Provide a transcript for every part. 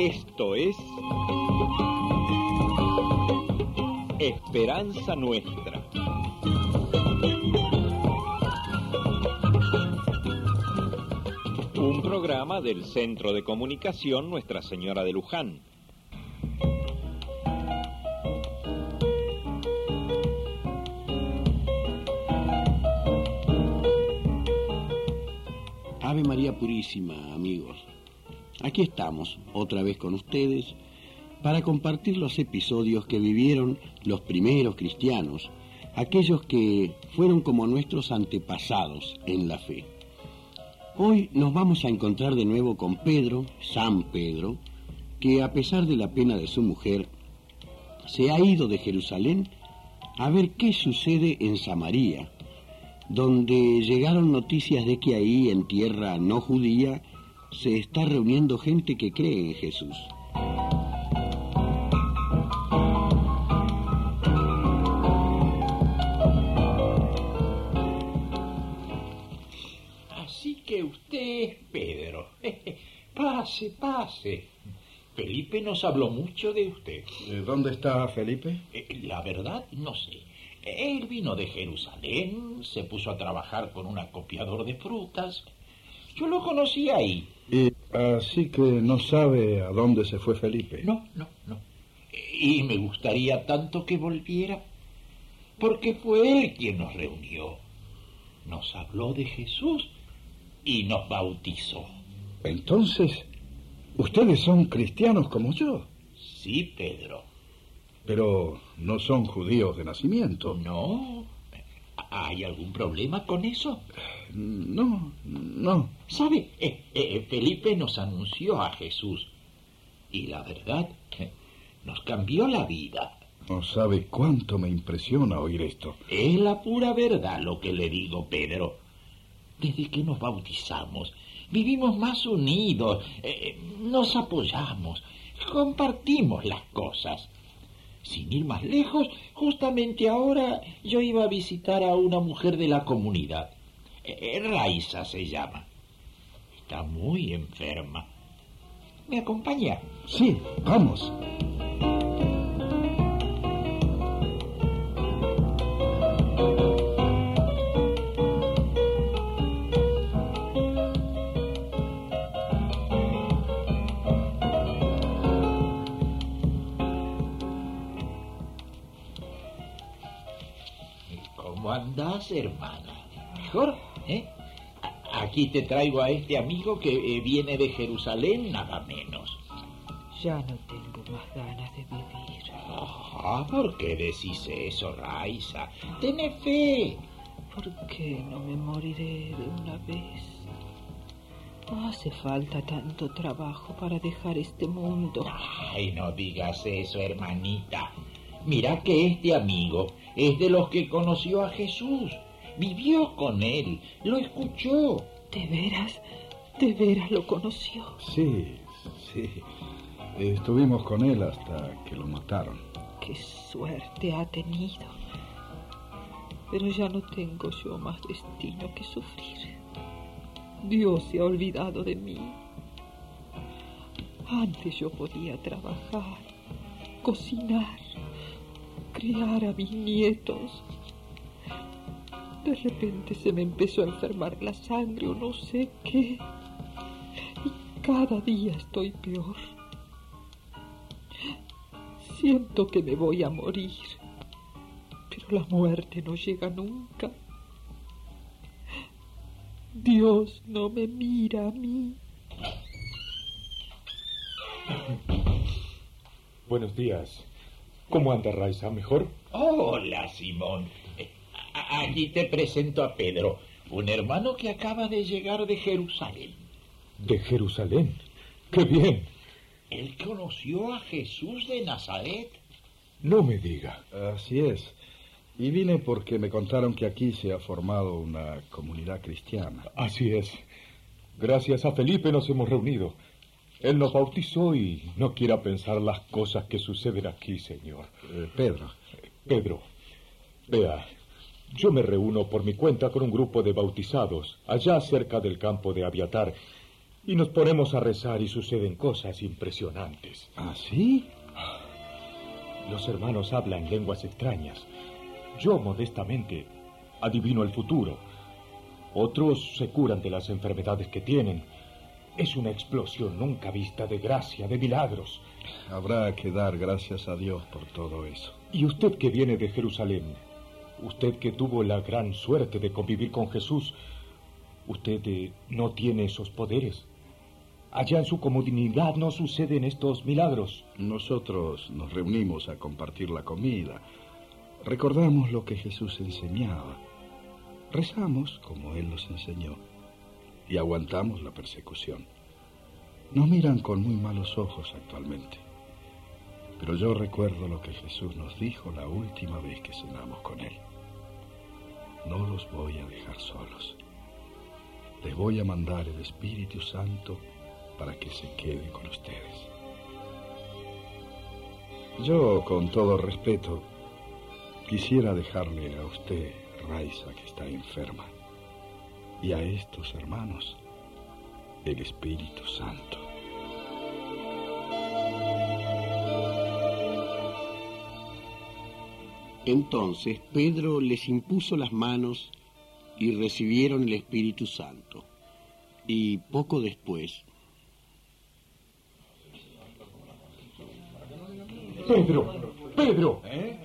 Esto es Esperanza Nuestra. Un programa del Centro de Comunicación Nuestra Señora de Luján. Ave María Purísima, amigos. Aquí estamos, otra vez con ustedes, para compartir los episodios que vivieron los primeros cristianos, aquellos que fueron como nuestros antepasados en la fe. Hoy nos vamos a encontrar de nuevo con Pedro, San Pedro, que a pesar de la pena de su mujer, se ha ido de Jerusalén a ver qué sucede en Samaria, donde llegaron noticias de que ahí, en tierra no judía, se está reuniendo gente que cree en Jesús. Así que usted es Pedro. Pase, pase. Felipe nos habló mucho de usted. ¿Dónde está Felipe? Eh, La verdad, no sé. Él vino de Jerusalén, se puso a trabajar con un acopiador de frutas. Yo lo conocí ahí. Y así que no sabe a dónde se fue Felipe. No, no, no. Y me gustaría tanto que volviera, porque fue él quien nos reunió. Nos habló de Jesús y nos bautizó. Entonces, ustedes son cristianos como yo, Sí, Pedro. pero no son judíos de nacimiento. No. ¿Hay algún problema con eso? No, no. ¿Sabe? Eh, eh, Felipe nos anunció a Jesús. Y la verdad, eh, nos cambió la vida. No sabe cuánto me impresiona oír esto. Es la pura verdad lo que le digo, Pedro. Desde que nos bautizamos, vivimos más unidos, eh, nos apoyamos, compartimos las cosas. Sin ir más lejos, justamente ahora yo iba a visitar a una mujer de la comunidad. Eh, Raiza se llama. Está muy enferma. ¿Me acompaña? Sí, vamos. ¿Cómo andás, hermana? ¿Mejor? ¿Eh? Aquí te traigo a este amigo que eh, viene de Jerusalén, nada menos. Ya no tengo más ganas de vivir. Ah, ¿por qué decís eso, Raiza? Tené fe. ¿Por qué no me moriré de una vez? No hace falta tanto trabajo para dejar este mundo. Ay, no digas eso, hermanita. Mira que este amigo es de los que conoció a Jesús. Vivió con él, lo escuchó. ¿De veras? ¿De veras lo conoció? Sí, sí. Estuvimos con él hasta que lo mataron. Qué suerte ha tenido. Pero ya no tengo yo más destino que sufrir. Dios se ha olvidado de mí. Antes yo podía trabajar, cocinar, criar a mis nietos. De repente se me empezó a enfermar la sangre o no sé qué. Y cada día estoy peor. Siento que me voy a morir, pero la muerte no llega nunca. Dios no me mira a mí. Buenos días. ¿Cómo anda Raiza? ¿Mejor? Hola, Simón. Eh, Aquí te presento a Pedro, un hermano que acaba de llegar de Jerusalén. De Jerusalén. ¡Qué bien! Él conoció a Jesús de Nazaret. No me diga. Así es. Y vine porque me contaron que aquí se ha formado una comunidad cristiana. Así es. Gracias a Felipe nos hemos reunido. Él nos bautizó y no quiera pensar las cosas que suceden aquí, señor. Eh, Pedro, Pedro, vea, yo me reúno por mi cuenta con un grupo de bautizados allá cerca del campo de Aviatar y nos ponemos a rezar y suceden cosas impresionantes. ¿Ah, sí? Los hermanos hablan lenguas extrañas. Yo, modestamente, adivino el futuro. Otros se curan de las enfermedades que tienen. Es una explosión nunca vista de gracia, de milagros. Habrá que dar gracias a Dios por todo eso. Y usted que viene de Jerusalén, usted que tuvo la gran suerte de convivir con Jesús, ¿usted eh, no tiene esos poderes? Allá en su comunidad no suceden estos milagros. Nosotros nos reunimos a compartir la comida. Recordamos lo que Jesús enseñaba. Rezamos como Él nos enseñó. Y aguantamos la persecución. Nos miran con muy malos ojos actualmente. Pero yo recuerdo lo que Jesús nos dijo la última vez que cenamos con Él. No los voy a dejar solos. Les voy a mandar el Espíritu Santo para que se quede con ustedes. Yo, con todo respeto, quisiera dejarle a usted, Raiza, que está enferma, y a estos hermanos, el Espíritu Santo. Entonces Pedro les impuso las manos y recibieron el Espíritu Santo. Y poco después Pedro, Pedro. ¿Eh?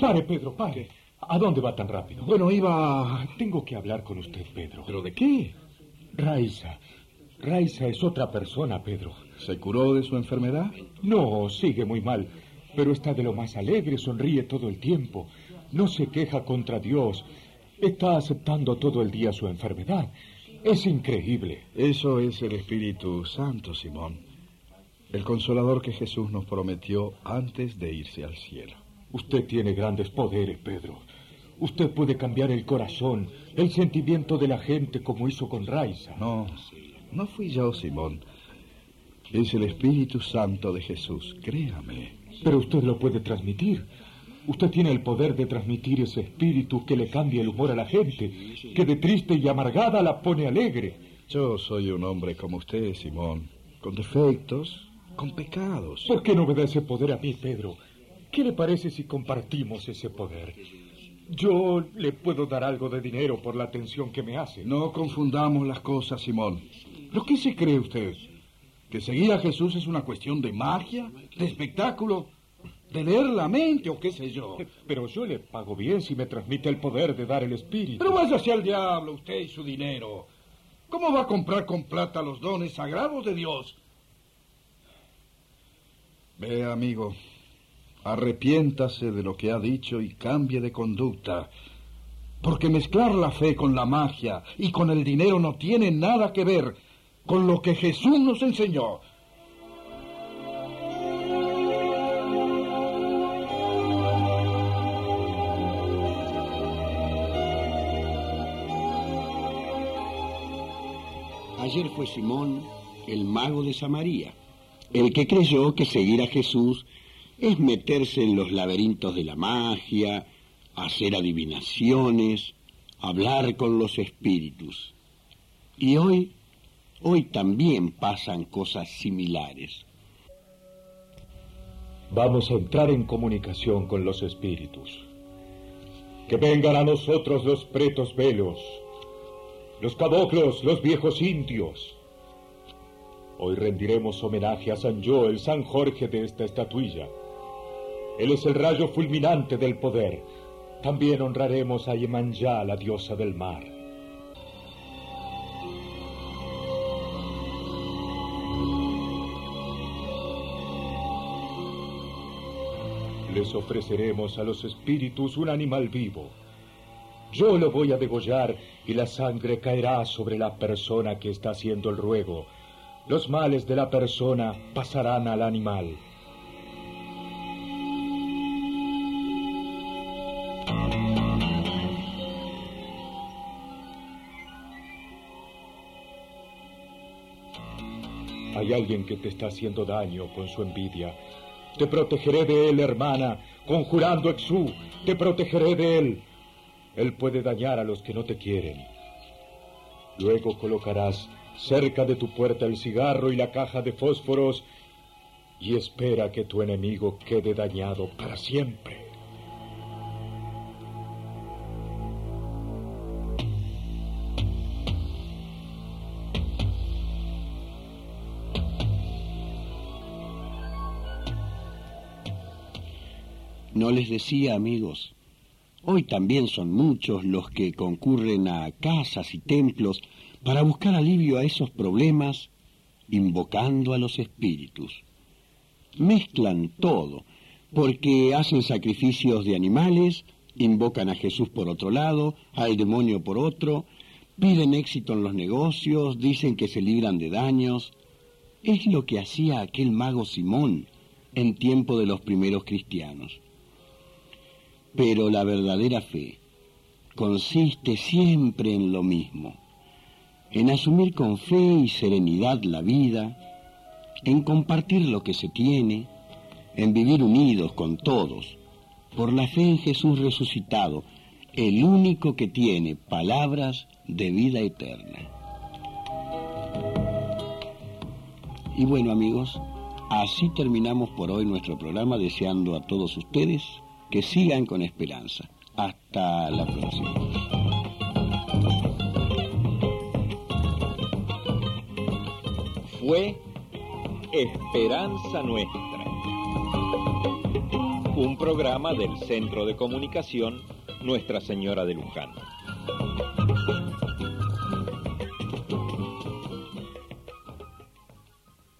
Pare, Pedro, pare. ¿A dónde va tan rápido? Bueno, iba... Tengo que hablar con usted, Pedro. ¿Pero de qué? Raiza. Raiza es otra persona, Pedro. ¿Se curó de su enfermedad? No, sigue muy mal. Pero está de lo más alegre, sonríe todo el tiempo. No se queja contra Dios. Está aceptando todo el día su enfermedad. Es increíble. Eso es el Espíritu Santo, Simón el consolador que Jesús nos prometió antes de irse al cielo. Usted tiene grandes poderes, Pedro. Usted puede cambiar el corazón, el sentimiento de la gente como hizo con Raiza. No, no fui yo, Simón. Es el Espíritu Santo de Jesús, créame. Pero usted lo puede transmitir. Usted tiene el poder de transmitir ese espíritu que le cambia el humor a la gente, que de triste y amargada la pone alegre. Yo soy un hombre como usted, Simón, con defectos, con pecados. ¿Por qué no me da ese poder a mí, Pedro? ¿Qué le parece si compartimos ese poder? Yo le puedo dar algo de dinero por la atención que me hace. No confundamos las cosas, Simón. ¿Pero qué se cree usted? ¿Que seguir a Jesús es una cuestión de magia, de espectáculo, de leer la mente o qué sé yo? Pero yo le pago bien si me transmite el poder de dar el espíritu. Pero vaya hacia el diablo usted y su dinero. ¿Cómo va a comprar con plata los dones sagrados de Dios? Ve, amigo, arrepiéntase de lo que ha dicho y cambie de conducta. Porque mezclar la fe con la magia y con el dinero no tiene nada que ver con lo que Jesús nos enseñó. Ayer fue Simón, el mago de Samaria el que creyó que seguir a Jesús es meterse en los laberintos de la magia, hacer adivinaciones, hablar con los espíritus. Y hoy, hoy también pasan cosas similares. Vamos a entrar en comunicación con los espíritus. Que vengan a nosotros los pretos velos, los caboclos, los viejos indios, Hoy rendiremos homenaje a San Yo, el San Jorge de esta estatuilla. Él es el rayo fulminante del poder. También honraremos a Yemanjá, la diosa del mar. Les ofreceremos a los espíritus un animal vivo. Yo lo voy a degollar y la sangre caerá sobre la persona que está haciendo el ruego los males de la persona pasarán al animal. Alguien que te está haciendo daño con su envidia. Te protegeré de él, hermana, conjurando Exú, te protegeré de él. Él puede dañar a los que no te quieren. Luego colocarás cerca de tu puerta el cigarro y la caja de fósforos y espera que tu enemigo quede dañado para siempre. No les decía, amigos, hoy también son muchos los que concurren a casas y templos para buscar alivio a esos problemas invocando a los espíritus. Mezclan todo, porque hacen sacrificios de animales, invocan a Jesús por otro lado, al demonio por otro, piden éxito en los negocios, dicen que se libran de daños. Es lo que hacía aquel mago Simón en tiempo de los primeros cristianos. Pero la verdadera fe consiste siempre en lo mismo, en asumir con fe y serenidad la vida, en compartir lo que se tiene, en vivir unidos con todos, por la fe en Jesús resucitado, el único que tiene palabras de vida eterna. Y bueno amigos, así terminamos por hoy nuestro programa deseando a todos ustedes que sigan con esperanza. Hasta la próxima. Fue Esperanza Nuestra, un programa del Centro de Comunicación Nuestra Señora de Luján.